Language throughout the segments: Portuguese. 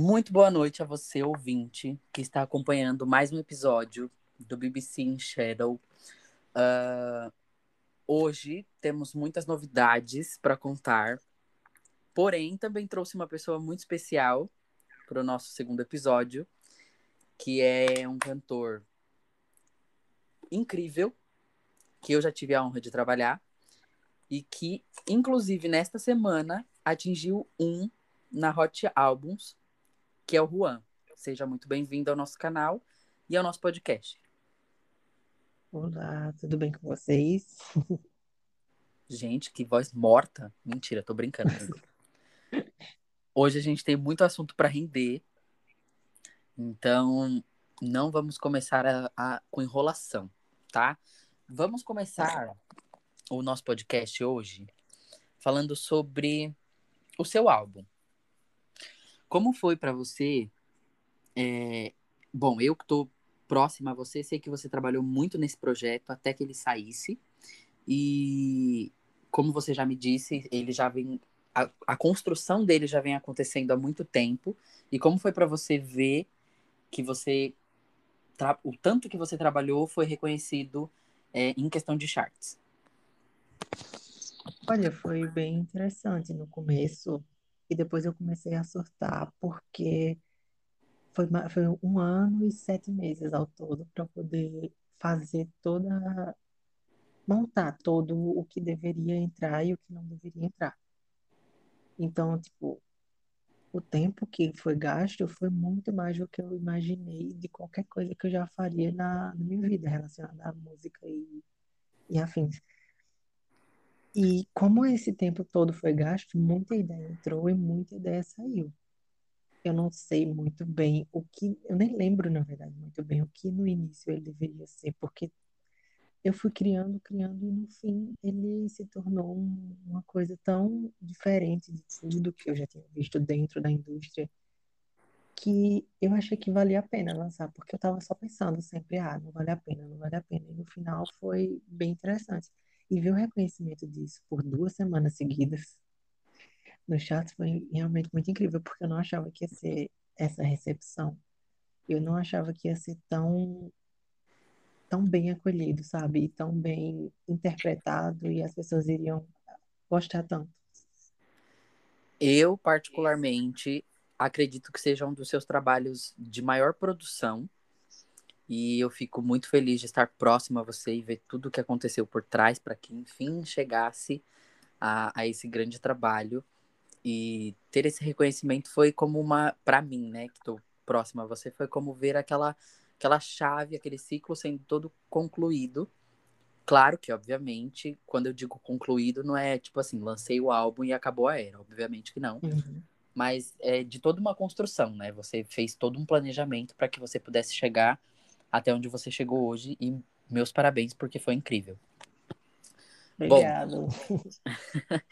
Muito boa noite a você, ouvinte, que está acompanhando mais um episódio do BBC in Shadow. Uh, hoje temos muitas novidades para contar, porém também trouxe uma pessoa muito especial para o nosso segundo episódio, que é um cantor incrível, que eu já tive a honra de trabalhar, e que, inclusive, nesta semana atingiu um na Hot Albums, que é o Juan. Seja muito bem-vindo ao nosso canal e ao nosso podcast. Olá, tudo bem com vocês? Gente, que voz morta. Mentira, tô brincando. Hoje a gente tem muito assunto para render. Então, não vamos começar a, a, com enrolação, tá? Vamos começar o nosso podcast hoje falando sobre o seu álbum. Como foi para você? É... Bom, eu que estou próxima a você, sei que você trabalhou muito nesse projeto até que ele saísse. E como você já me disse, ele já vem. A, a construção dele já vem acontecendo há muito tempo. E como foi para você ver que você. O tanto que você trabalhou foi reconhecido é, em questão de charts? Olha, foi bem interessante no começo, e depois eu comecei a surtar, porque foi, foi um ano e sete meses ao todo para poder fazer toda, montar todo o que deveria entrar e o que não deveria entrar. Então, tipo, o tempo que foi gasto foi muito mais do que eu imaginei de qualquer coisa que eu já faria na, na minha vida relacionada à música e, e afins. E como esse tempo todo foi gasto, muita ideia entrou e muita ideia saiu. Eu não sei muito bem o que, eu nem lembro, na verdade, muito bem o que no início ele deveria ser, porque eu fui criando, criando, e no fim ele se tornou uma coisa tão diferente de tudo que eu já tinha visto dentro da indústria, que eu achei que valia a pena lançar, porque eu estava só pensando sempre, ah, não vale a pena, não vale a pena. E no final foi bem interessante. E ver o reconhecimento disso por duas semanas seguidas no chat foi realmente muito incrível, porque eu não achava que ia ser essa recepção. Eu não achava que ia ser tão tão bem acolhido, sabe? E tão bem interpretado e as pessoas iriam gostar tanto. Eu, particularmente, acredito que seja um dos seus trabalhos de maior produção e eu fico muito feliz de estar próximo a você e ver tudo o que aconteceu por trás para que, enfim, chegasse a, a esse grande trabalho. E ter esse reconhecimento foi como uma, para mim, né, que estou próxima a você, foi como ver aquela, aquela chave, aquele ciclo sendo todo concluído. Claro que, obviamente, quando eu digo concluído, não é tipo assim, lancei o álbum e acabou a era. Obviamente que não. Uhum. Mas é de toda uma construção, né? Você fez todo um planejamento para que você pudesse chegar até onde você chegou hoje e meus parabéns porque foi incrível. Obrigado. Bom,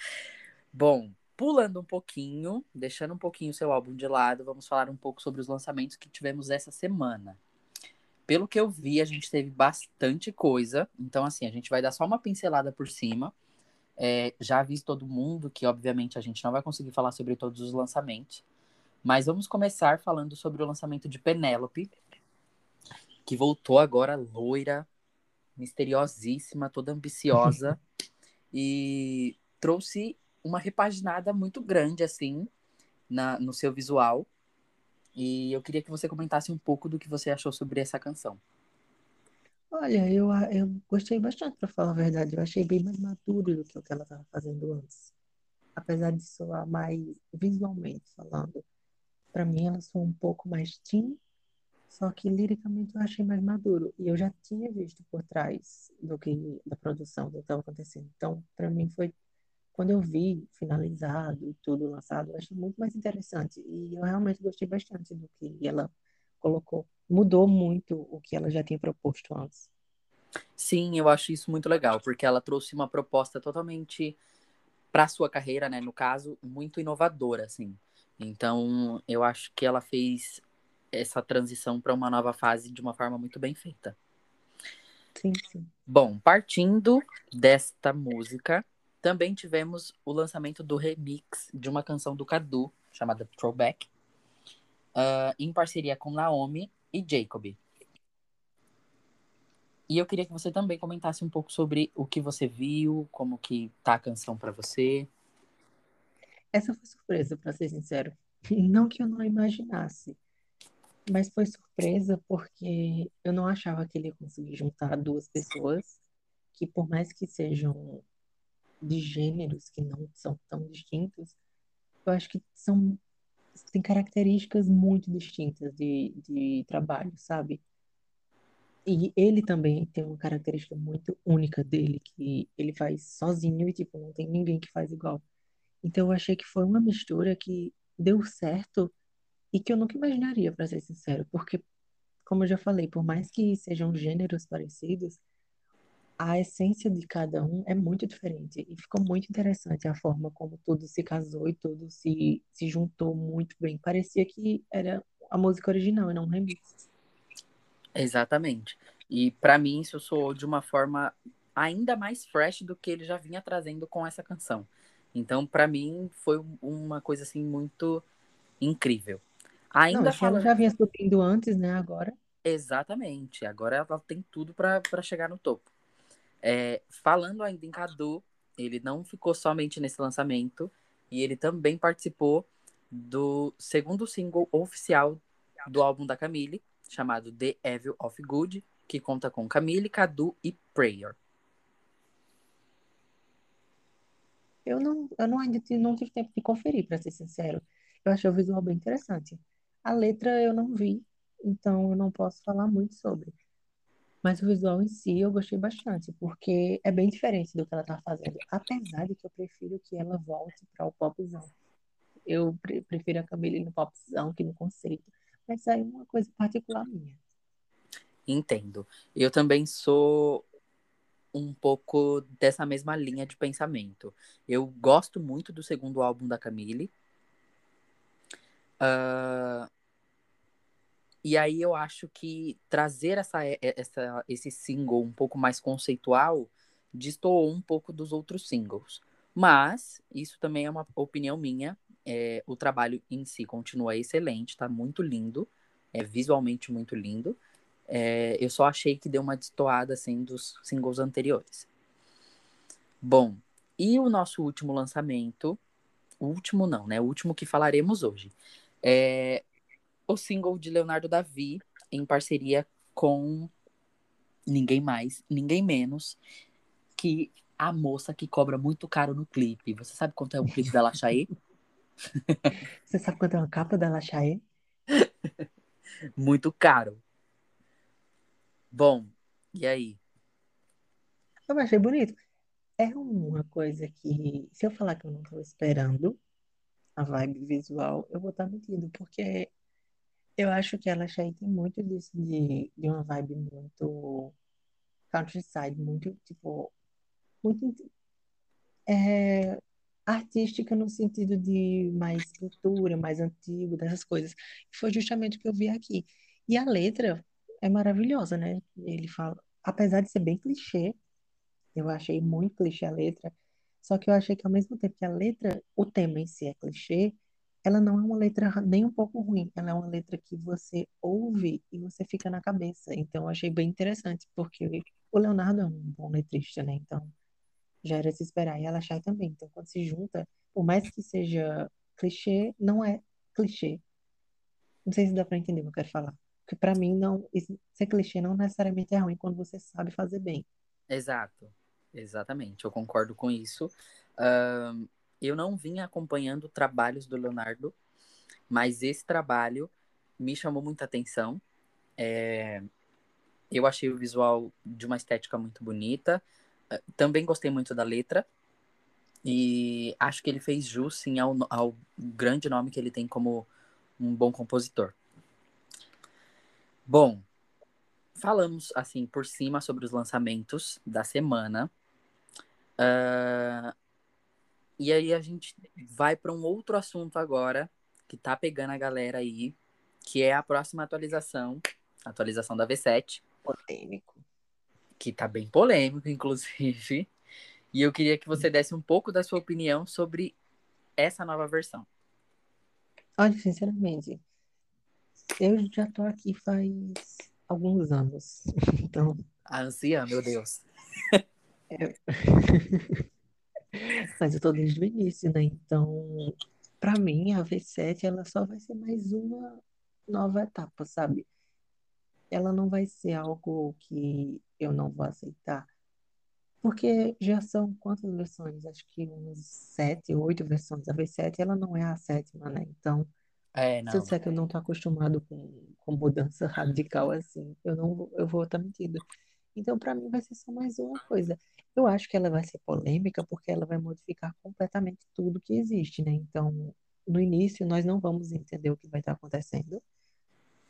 Bom, pulando um pouquinho, deixando um pouquinho o seu álbum de lado, vamos falar um pouco sobre os lançamentos que tivemos essa semana. Pelo que eu vi, a gente teve bastante coisa. Então, assim, a gente vai dar só uma pincelada por cima. É, já aviso todo mundo que, obviamente, a gente não vai conseguir falar sobre todos os lançamentos. Mas vamos começar falando sobre o lançamento de Penélope, que voltou agora loira, misteriosíssima, toda ambiciosa e trouxe uma repaginada muito grande assim na, no seu visual. E eu queria que você comentasse um pouco do que você achou sobre essa canção. Olha, eu, eu gostei bastante, para falar a verdade. Eu achei bem mais maduro do que o que ela estava fazendo antes. Apesar de soar mais visualmente falando. Para mim, ela soa um pouco mais teen só que liricamente eu achei mais maduro. E eu já tinha visto por trás do que da produção do que estava acontecendo. Então, para mim foi quando eu vi finalizado e tudo lançado, eu achei muito mais interessante. E eu realmente gostei bastante do que ela colocou. Mudou muito o que ela já tinha proposto antes. Sim, eu acho isso muito legal, porque ela trouxe uma proposta totalmente para sua carreira, né, no caso, muito inovadora, assim. Então, eu acho que ela fez essa transição para uma nova fase de uma forma muito bem feita. Sim, sim. Bom, partindo desta música, também tivemos o lançamento do remix de uma canção do Cadu, chamada Throwback. uh, em parceria com Naomi e Jacob. E eu queria que você também comentasse um pouco sobre o que você viu, como que tá a canção para você. Essa foi surpresa, para ser sincero. Não que eu não imaginasse, mas foi surpresa porque eu não achava que ele ia conseguir juntar duas pessoas que, por mais que sejam de gêneros que não são tão distintos, eu acho que são têm características muito distintas de, de trabalho, sabe? E ele também tem uma característica muito única dele, que ele faz sozinho e, tipo, não tem ninguém que faz igual. Então eu achei que foi uma mistura que deu certo e que eu nunca imaginaria, para ser sincero, porque, como eu já falei, por mais que sejam gêneros parecidos, a essência de cada um é muito diferente. E ficou muito interessante a forma como tudo se casou e tudo se, se juntou muito bem. Parecia que era a música original e não um remix. Exatamente. E para mim isso soou de uma forma ainda mais fresh do que ele já vinha trazendo com essa canção. Então, para mim foi uma coisa assim muito incrível. Ainda não, falando... ela já vinha subindo antes, né, agora? Exatamente. Agora ela tem tudo para chegar no topo. É, falando ainda em Cadu, ele não ficou somente nesse lançamento, e ele também participou do segundo single oficial do álbum da Camille, chamado The Evil of Good, que conta com Camille, Cadu e Prayer. Eu não, eu não ainda tive, não tive tempo de conferir, para ser sincero. Eu achei o visual bem interessante. A letra eu não vi, então eu não posso falar muito sobre. Mas o visual em si eu gostei bastante, porque é bem diferente do que ela tá fazendo. Apesar de que eu prefiro que ela volte para o popzão. Eu pre prefiro a Camille no popzão que no conceito. Mas aí é uma coisa particular minha. Entendo. Eu também sou um pouco dessa mesma linha de pensamento. Eu gosto muito do segundo álbum da Camille. Uh, e aí eu acho que trazer essa, essa, esse single um pouco mais conceitual destoou um pouco dos outros singles. Mas isso também é uma opinião minha. É, o trabalho em si continua excelente, está muito lindo, é visualmente muito lindo. É, eu só achei que deu uma destoada assim dos singles anteriores. Bom, e o nosso último lançamento, o último não, né? O último que falaremos hoje. É, o single de Leonardo Davi, em parceria com ninguém mais, ninguém menos que a moça que cobra muito caro no clipe. Você sabe quanto é o clipe da Lachaê? Você sabe quanto é uma capa da Lachaê? muito caro. Bom, e aí? Eu achei bonito. É uma coisa que, se eu falar que eu não estou esperando a vibe visual, eu vou estar mentindo, porque eu acho que ela já tem muito disso de, de uma vibe muito countryside, muito, tipo, muito é, artística no sentido de mais cultura, mais antigo, dessas coisas. Foi justamente o que eu vi aqui. E a letra é maravilhosa, né? Ele fala, apesar de ser bem clichê, eu achei muito clichê a letra, só que eu achei que ao mesmo tempo que a letra, o tema em si é clichê, ela não é uma letra nem um pouco ruim, ela é uma letra que você ouve e você fica na cabeça. Então, eu achei bem interessante, porque o Leonardo é um bom letrista, né? Então, já era se esperar. E ela achar também. Então, quando se junta, por mais que seja clichê, não é clichê. Não sei se dá para entender o que eu quero falar. Porque para mim, não, ser clichê não necessariamente é ruim quando você sabe fazer bem. Exato. Exatamente. Eu concordo com isso. Eu não vinha acompanhando trabalhos do Leonardo, mas esse trabalho me chamou muita atenção. É... Eu achei o visual de uma estética muito bonita. Eh, também gostei muito da letra. E acho que ele fez jus, sim, ao, ao grande nome que ele tem como um bom compositor. Bom, falamos, assim, por cima sobre os lançamentos da semana. Uh, e aí a gente vai para um outro assunto agora, que tá pegando a galera aí, que é a próxima atualização, atualização da V7. Polêmico. Que tá bem polêmico, inclusive. E eu queria que você desse um pouco da sua opinião sobre essa nova versão. Olha, sinceramente, Eu já tô aqui faz alguns anos. Então, A anciã, meu Deus. mas eu tô desde o início, né? Então, pra mim, a V7 ela só vai ser mais uma nova etapa, sabe? Ela não vai ser algo que eu não vou aceitar. Porque já são quantas versões? Acho que umas sete, oito versões. A V7 ela não é a sétima, né? Então, É, se eu não. disser que eu não tô acostumado com, com mudança radical assim, eu não vou- eu vou estar mentindo. Então, para mim, vai ser só mais uma coisa. Eu acho que ela vai ser polêmica porque ela vai modificar completamente tudo que existe, né? Então, no início, nós não vamos entender o que vai estar acontecendo,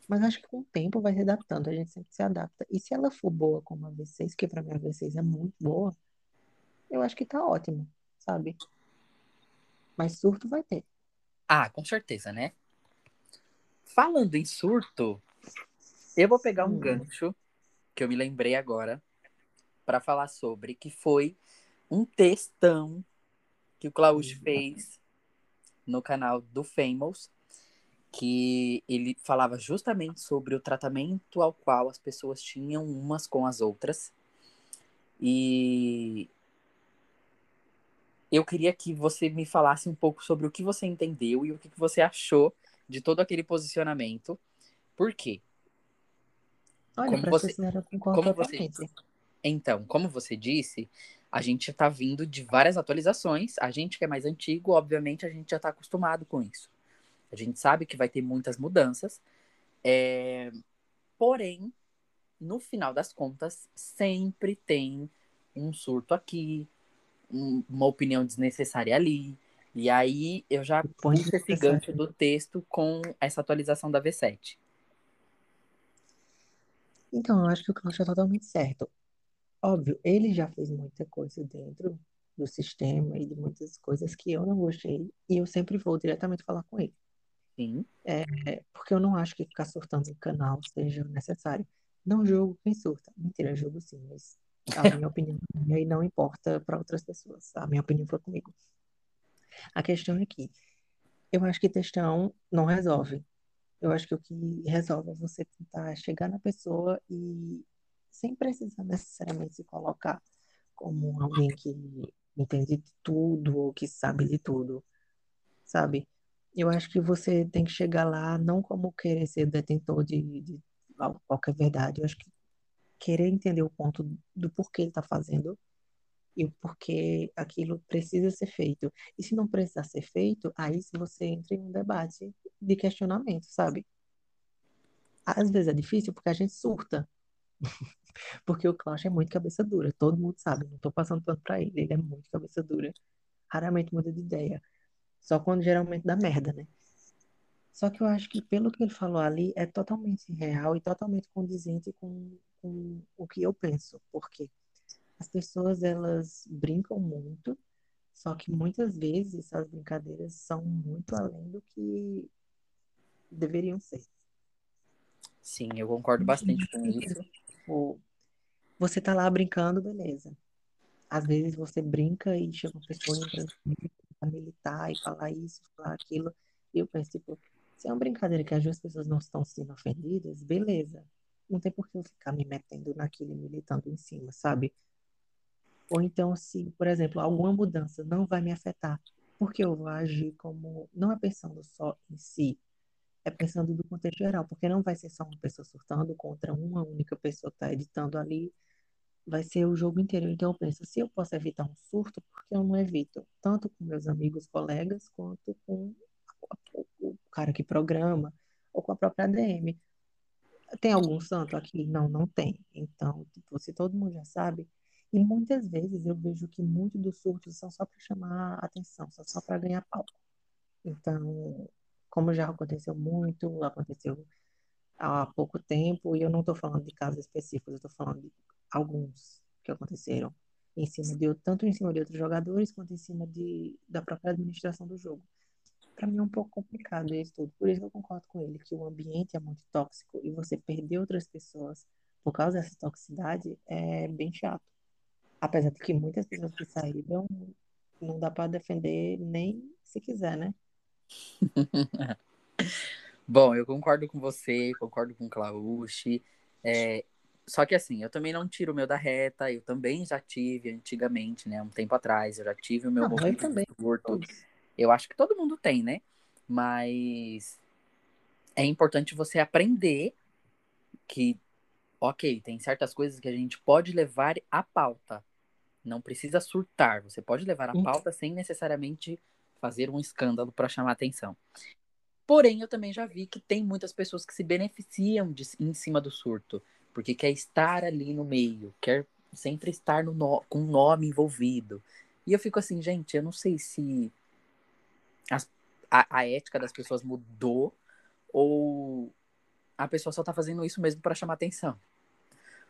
mas acho que com o tempo vai se adaptando. A gente sempre se adapta. E se ela for boa como a V6, que para mim a V6 é muito boa, eu acho que tá ótimo, sabe? Mas surto vai ter. Ah, com certeza, né? Falando em surto, eu vou pegar um Hum, gancho que eu me lembrei agora pra falar sobre, que foi um textão que o Klaus fez no canal do Famous, que ele falava justamente sobre o tratamento ao qual as pessoas tinham umas com as outras. E eu queria que você me falasse um pouco sobre o que você entendeu e o que você achou de todo aquele posicionamento. Por quê? Olha, Como você, concordo como você, então, como você disse, a gente está vindo de várias atualizações. A gente que é mais antigo, obviamente, a gente já está acostumado com isso. A gente sabe que vai ter muitas mudanças. É... Porém, no final das contas, sempre tem um surto aqui, um- uma opinião desnecessária ali. E aí eu já puxo esse gancho do texto com essa atualização da V7. Então, eu acho que o Klaus está totalmente certo. Óbvio, ele já fez muita coisa dentro do sistema e de muitas coisas que eu não gostei, e eu sempre vou diretamente falar com ele. Sim. É, porque eu não acho que ficar surtando no canal seja necessário. Não julgo quem surta. Mentira, julgo sim, mas a minha opinião é e não importa para outras pessoas. A minha opinião foi comigo. A questão é que eu acho que textão não resolve. Eu acho que o que resolve é você tentar chegar na pessoa e sem precisar necessariamente se colocar como alguém que entende de tudo ou que sabe de tudo, sabe? Eu acho que você tem que chegar lá não como querer ser detentor de, de qualquer verdade. Eu acho que querer entender o ponto do porquê ele está fazendo e o porquê aquilo precisa ser feito. E se não precisar ser feito, aí você entra em um debate de questionamento, sabe? Às vezes é difícil porque a gente surta, porque o Klaus é muito cabeça dura, todo mundo sabe, não tô passando pano pra ele, ele é muito cabeça dura, raramente muda de ideia, só quando geralmente dá merda, né? Só que eu acho que pelo que ele falou ali é totalmente real e totalmente condizente com, com o que eu penso, porque as pessoas elas brincam muito, só que muitas vezes as brincadeiras são muito além do que deveriam ser. Sim, eu concordo bastante com isso. Tipo, você tá lá brincando, beleza. Às vezes você brinca e chega uma pessoa militar e falar isso, falar aquilo. E eu penso, tipo, se é uma brincadeira que as duas pessoas não estão sendo ofendidas, beleza. Não tem por que eu ficar me metendo naquilo e militando em cima, sabe? Ou então, se, por exemplo, alguma mudança não vai me afetar, porque eu vou agir como, não é pensando só em si, é pensando do contexto geral, porque não vai ser só uma pessoa surtando contra uma única pessoa que está editando ali, vai ser o jogo inteiro. Então eu penso, se eu posso evitar um surto, por que eu não evito? Tanto com meus amigos, colegas, quanto com o cara que programa, ou com a própria ADM. Tem algum santo aqui? Não, não tem. Então, tipo, se todo mundo já sabe, e muitas vezes eu vejo que muitos dos surtos são só para chamar atenção, são só para ganhar palco. Então, como já aconteceu muito, aconteceu há pouco tempo, e eu não estou falando de casos específicos, eu estou falando de alguns que aconteceram em cima de tanto em cima de outros jogadores quanto em cima de, da própria administração do jogo. Para mim é um pouco complicado isso tudo. Por isso eu concordo com ele que o ambiente é muito tóxico e você perder outras pessoas por causa dessa toxicidade é bem chato. Apesar de que muitas pessoas que saíram não dá para defender nem se quiser, né? Bom, eu concordo com você, concordo com o Clauche. É, só que assim, eu também não tiro o meu da reta, eu também já tive antigamente, né? Um tempo atrás, eu já tive o meu Não, eu momento também. Todos. Eu acho que todo mundo tem, né? Mas é importante você aprender que, ok, tem certas coisas que a gente pode levar à pauta. Não precisa surtar. Você pode levar à Hum. pauta sem necessariamente fazer um escândalo para chamar atenção. Porém, eu também já vi que tem muitas pessoas que se beneficiam de, em cima do surto, porque quer estar ali no meio, quer sempre estar no no- com o nome envolvido. E eu fico assim, gente, eu não sei se as- a, a ética das pessoas mudou ou a pessoa só tá fazendo isso mesmo para chamar atenção.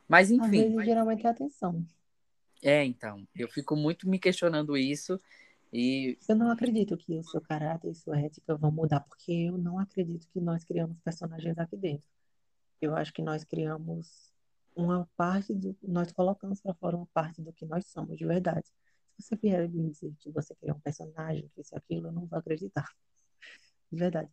Mas Às enfim, vezes, geralmente é atenção. é então, eu fico muito me questionando isso e Eu não acredito que o seu caráter e sua ética vão mudar, porque eu não acredito que nós criamos personagens aqui dentro. Eu acho que nós criamos uma parte do, nós colocamos para fora uma parte do que nós somos de verdade. Se você vier me dizer que você criou um personagem, que isso aquilo, eu não vou acreditar. De verdade.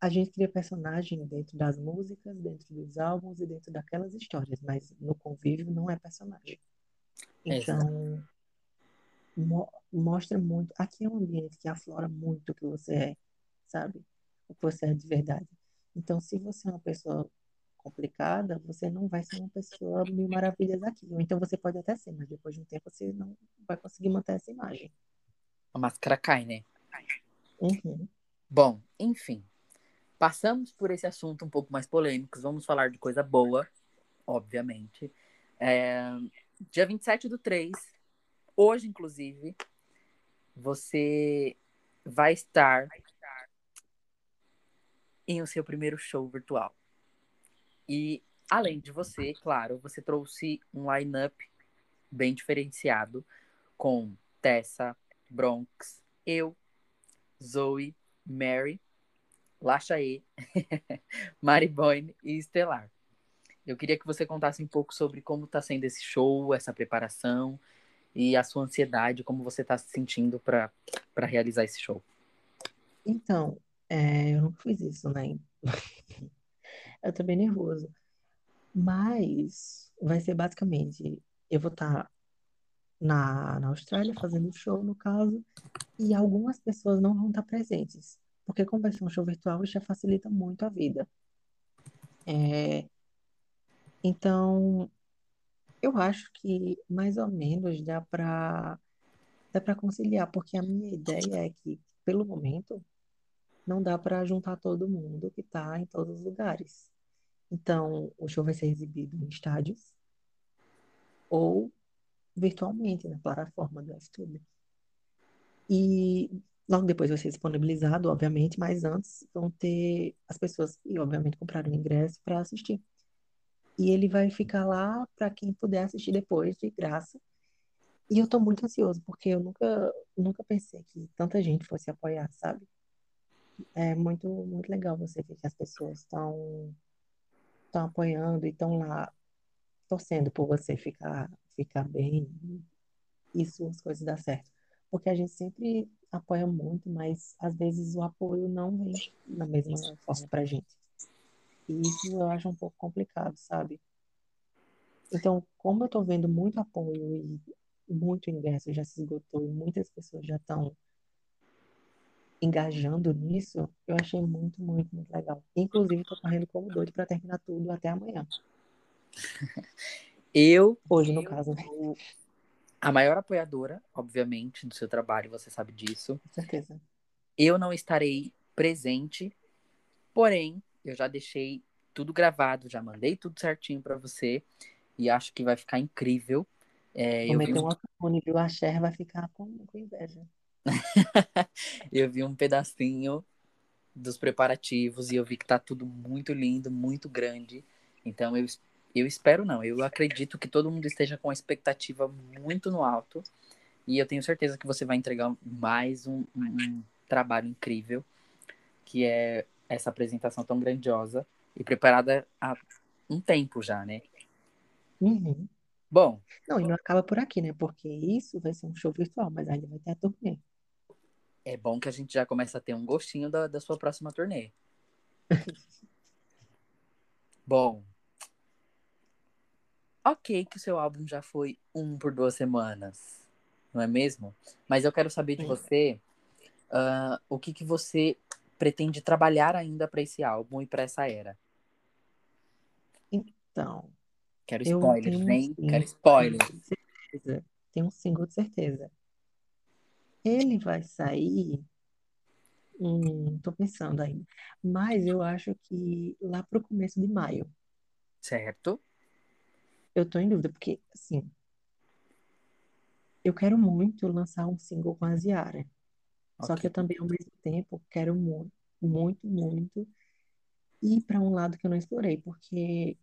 A gente cria personagem dentro das músicas, dentro dos álbuns e dentro daquelas histórias, mas no convívio não é personagem. Então, mo- mostra muito. Aqui é um ambiente que aflora muito o que você é, sabe? O que você é de verdade. Então, se você é uma pessoa complicada, você não vai ser uma pessoa mil maravilhas aqui. Ou então você pode até ser, mas depois de um tempo você não vai conseguir manter essa imagem. a máscara cai, né? Uhum. Bom, enfim. Passamos por esse assunto um pouco mais polêmico. Vamos falar de coisa boa, obviamente. É, dia 27 do 3, hoje, inclusive, você vai estar em o seu primeiro show virtual. E, além de você, claro, você trouxe um line-up bem diferenciado com Tessa, Bronx, eu, Zoe, Mary, Lachaê, Mari Boyne e Estelar. Eu queria que você contasse um pouco sobre como está sendo esse show, essa preparação e a sua ansiedade, como você está se sentindo para realizar esse show. Então, é, eu nunca fiz isso, né? Eu tô bem nervoso. Mas vai ser basicamente, eu vou estar na, na Austrália fazendo show, no caso, e algumas pessoas não vão estar presentes. Porque como vai ser um show virtual, já facilita muito a vida. É, então, eu acho que mais ou menos dá para dá para conciliar, porque a minha ideia é que, pelo momento, não dá para juntar todo mundo que está em todos os lugares. Então, o show vai ser exibido em estádios ou virtualmente na plataforma do YouTube. E logo depois vai ser disponibilizado, obviamente, mas antes vão ter as pessoas que, obviamente, compraram o ingresso para assistir. E ele vai ficar lá para quem puder assistir depois, de graça. E eu tô muito ansioso, porque eu nunca, nunca pensei que tanta gente fosse apoiar, sabe? É muito, muito legal você ver que as pessoas estão estão apoiando e estão lá torcendo por você ficar, ficar bem e suas coisas dar certo. Porque a gente sempre apoia muito, mas às vezes o apoio não vem da mesma forma pra gente. E isso eu acho um pouco complicado, sabe? Então, como eu tô vendo muito apoio e muito ingresso já se esgotou e muitas pessoas já estão engajando nisso, eu achei muito, muito, muito legal. Inclusive, tô correndo como doido para terminar tudo até amanhã. Eu, Hoje, no caso, né? A maior apoiadora, obviamente, do seu trabalho, você sabe disso. Com certeza. Eu não estarei presente, porém, eu já deixei tudo gravado, já mandei tudo certinho para você e acho que vai ficar incrível. É, Vou eu, vi um, autotune, viu? A Cher vai ficar com, com inveja. eu vi um pedacinho dos preparativos e eu vi que tá tudo muito lindo, muito grande. Então eu, eu espero não, eu acredito que todo mundo esteja com a expectativa muito no alto e eu tenho certeza que você vai entregar mais um, um- trabalho incrível, que é essa apresentação tão grandiosa e preparada há um tempo já, né? Uhum. Bom, Não, e não acaba por aqui, né? Porque isso vai ser um show virtual, mas ainda vai ter a turnê. é bom que a gente já começa a ter um gostinho da, da sua próxima turnê. Bom, ok que o seu álbum já foi um por duas semanas, não é mesmo? Mas eu quero saber de você uh, o que, que você pretende trabalhar ainda para esse álbum e para essa era. Então, Quero spoilers, tenho single, Quero spoilers. certeza. Tenho um single de certeza. Ele vai sair, hum, tô pensando ainda, mas eu acho que lá pro começo de maio. Certo? Eu tô em dúvida, porque, assim, eu quero muito lançar um single com a Ziara. Só Ok. que eu também, ao mesmo tempo, quero muito, muito, muito ir para um lado que eu não explorei, porque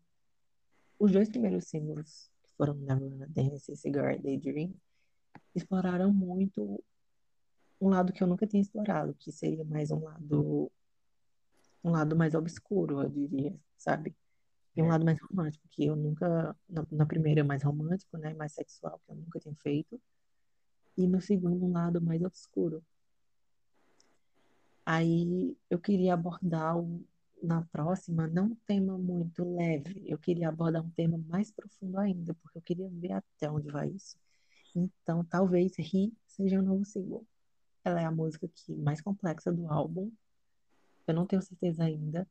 os dois primeiros singles, que foram Never Dance e Cigar Daydream, exploraram muito um lado que eu nunca tinha explorado, que seria mais um lado, um lado mais obscuro, eu diria, sabe? E um certo. lado mais romântico, que eu nunca, na, na primeira é mais romântico, né, mais sexual, que eu nunca tinha feito, e no segundo um lado mais obscuro. Aí eu queria abordar um- na próxima não um tema muito leve, eu queria abordar um tema mais profundo ainda, porque eu queria ver até onde vai isso. Então, talvez Ri seja o novo single. Ela é a música que mais complexa do álbum. Eu não tenho certeza ainda,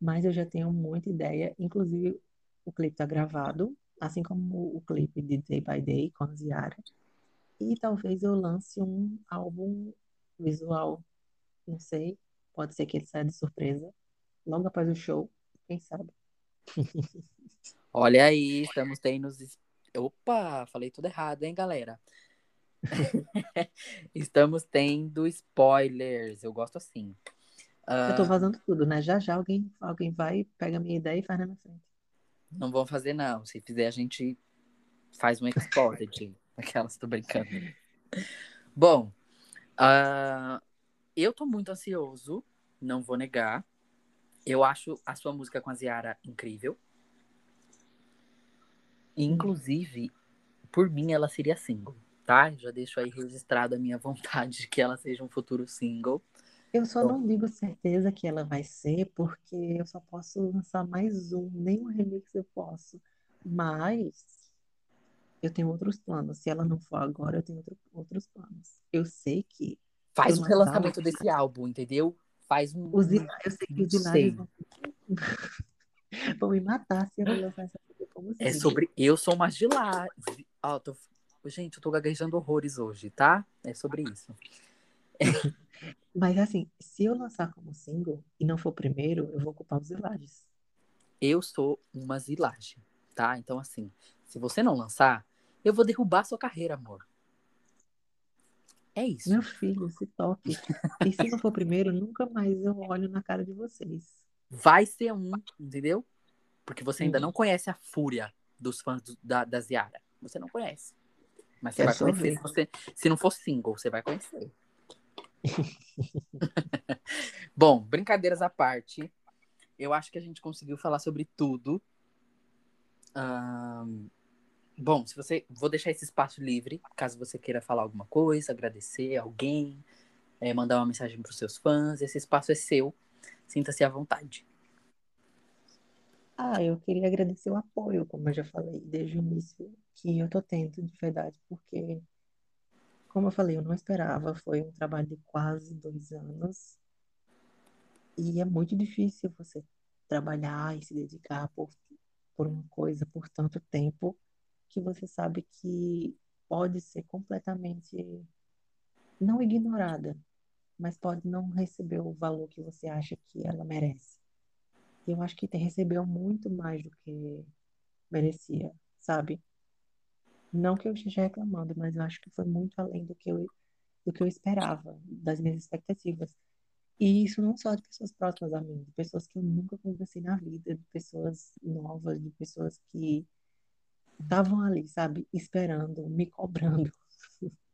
mas eu já tenho muita ideia. Inclusive, o clipe está gravado, assim como o clipe de Day by Day com a Ziara. E talvez eu lance um álbum visual, não sei. Pode ser que ele saia de surpresa logo após o show, quem sabe. Olha aí, estamos tendo. os- Opa, falei tudo errado, hein, galera? Estamos tendo spoilers. Eu gosto assim. Eu tô Ah, vazando tudo, né? Já já alguém, alguém vai, pega a minha ideia e faz na minha frente. não vão fazer, não. Se fizer, a gente faz um exported. Aquelas, tô brincando. Bom, ah, eu tô muito ansioso, não vou negar. Eu acho a sua música com a Ziara incrível. Inclusive, por mim, ela seria single, tá? Já deixo aí registrado a minha vontade de que ela seja um futuro single. Eu só não digo certeza que ela vai ser, porque eu só posso lançar mais um, nem um remix eu posso. Mas eu tenho outros planos. Se ela não for agora, eu tenho outro- outros planos. Eu sei que Faz um relançamento desse álbum, entendeu? Faz um. os, eu sei que os. Hilários vão, vão me matar se eu não lançar essa música como É sobre. Eu sou uma Gilá. Ó, tô... Gente, eu tô gaguejando horrores hoje, tá? É sobre isso. Mas assim, se eu lançar como single e não for primeiro, eu vou ocupar os Hilários. Eu sou uma zilagem, tá? Então, assim, se você não lançar, eu vou derrubar sua carreira, amor. É isso. Meu filho, se toque. E se não for primeiro, nunca mais eu olho na cara de vocês. Vai ser um, entendeu? Porque você ainda Hum. não conhece a fúria dos fãs do- da, da Ziara. Você não conhece. Mas você É vai conhecer se, você, se não for single, você vai conhecer. Bom, brincadeiras à parte. Eu acho que a gente conseguiu falar sobre tudo. Ahn, bom, se você. Vou deixar esse espaço livre, caso você queira falar alguma coisa, agradecer alguém, é, mandar uma mensagem para os seus fãs. Esse espaço é seu. Sinta-se à vontade. Ah, eu queria agradecer o apoio, como eu já falei desde o início, que eu tô tendo de verdade, porque, como eu falei, eu não esperava, foi um trabalho de quase dois anos, e é muito difícil você trabalhar e se dedicar por, por uma coisa por tanto tempo, que você sabe que pode ser completamente não ignorada, mas pode não receber o valor que você acha que ela merece. E eu acho que recebeu muito mais do que merecia, sabe? Não que eu esteja reclamando, mas eu acho que foi muito além do que eu, do que eu esperava, das minhas expectativas. E isso não só de pessoas próximas a mim, de pessoas que eu nunca conversei na vida, de pessoas novas, de pessoas que estavam ali, sabe? Esperando, me cobrando.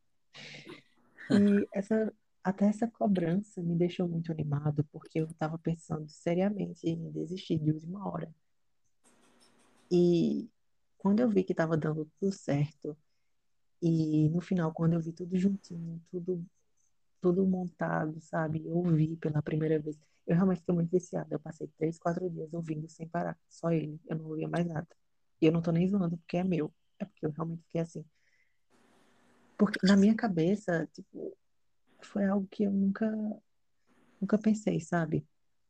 E essa, até essa cobrança me deixou muito animado, porque eu estava pensando seriamente em desistir de última hora. E quando eu vi que estava dando tudo certo, e no final, quando eu vi tudo juntinho, tudo tudo montado, sabe? Eu ouvi pela primeira vez. Eu realmente fiquei muito viciada. Eu passei três, quatro dias ouvindo sem parar. Só ele. Eu não ouvia mais nada. E eu não tô nem zoando porque é meu. É porque eu realmente fiquei assim. Porque na minha cabeça, tipo, foi algo que eu nunca, nunca pensei, sabe?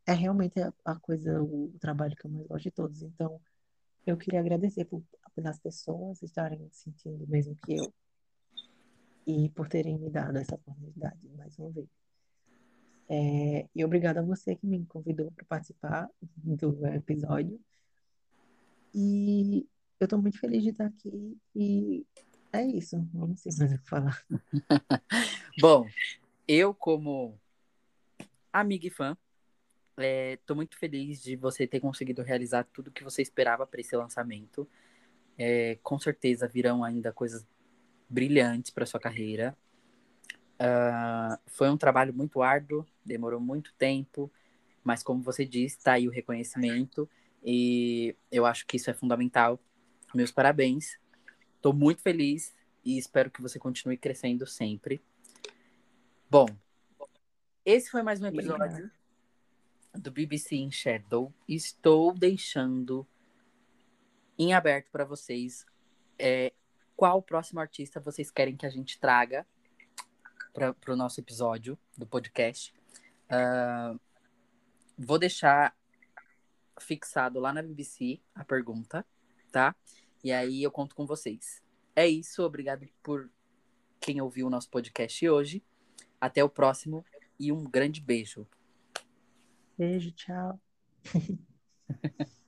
É realmente a, coisa, o, o trabalho que eu mais gosto de todos. Então, eu queria agradecer por, pelas pessoas estarem sentindo o mesmo que eu e por terem me dado essa oportunidade mais uma vez. É, e obrigada a você que me convidou para participar do episódio. E eu estou muito feliz de estar aqui e é isso. Não sei mais o que falar. Bom, eu como amiga e fã, estou é, muito feliz de você ter conseguido realizar tudo que você esperava para esse lançamento. É, com certeza virão ainda coisas brilhantes para sua carreira. Uh, foi um trabalho muito árduo, demorou muito tempo, mas como você disse, está aí o reconhecimento e eu acho que isso é fundamental. Meus parabéns. Estou muito feliz e espero que você continue crescendo sempre. Bom, esse foi mais um episódio do BBC in Shadow. Estou deixando em aberto para vocês é, qual o próximo artista vocês querem que a gente traga para o nosso episódio do podcast. Uh, vou deixar fixado lá na BBC a pergunta, tá? E aí eu conto com vocês. É isso, obrigado por quem ouviu o nosso podcast hoje. Até o próximo e um grande beijo. Beijo, tchau.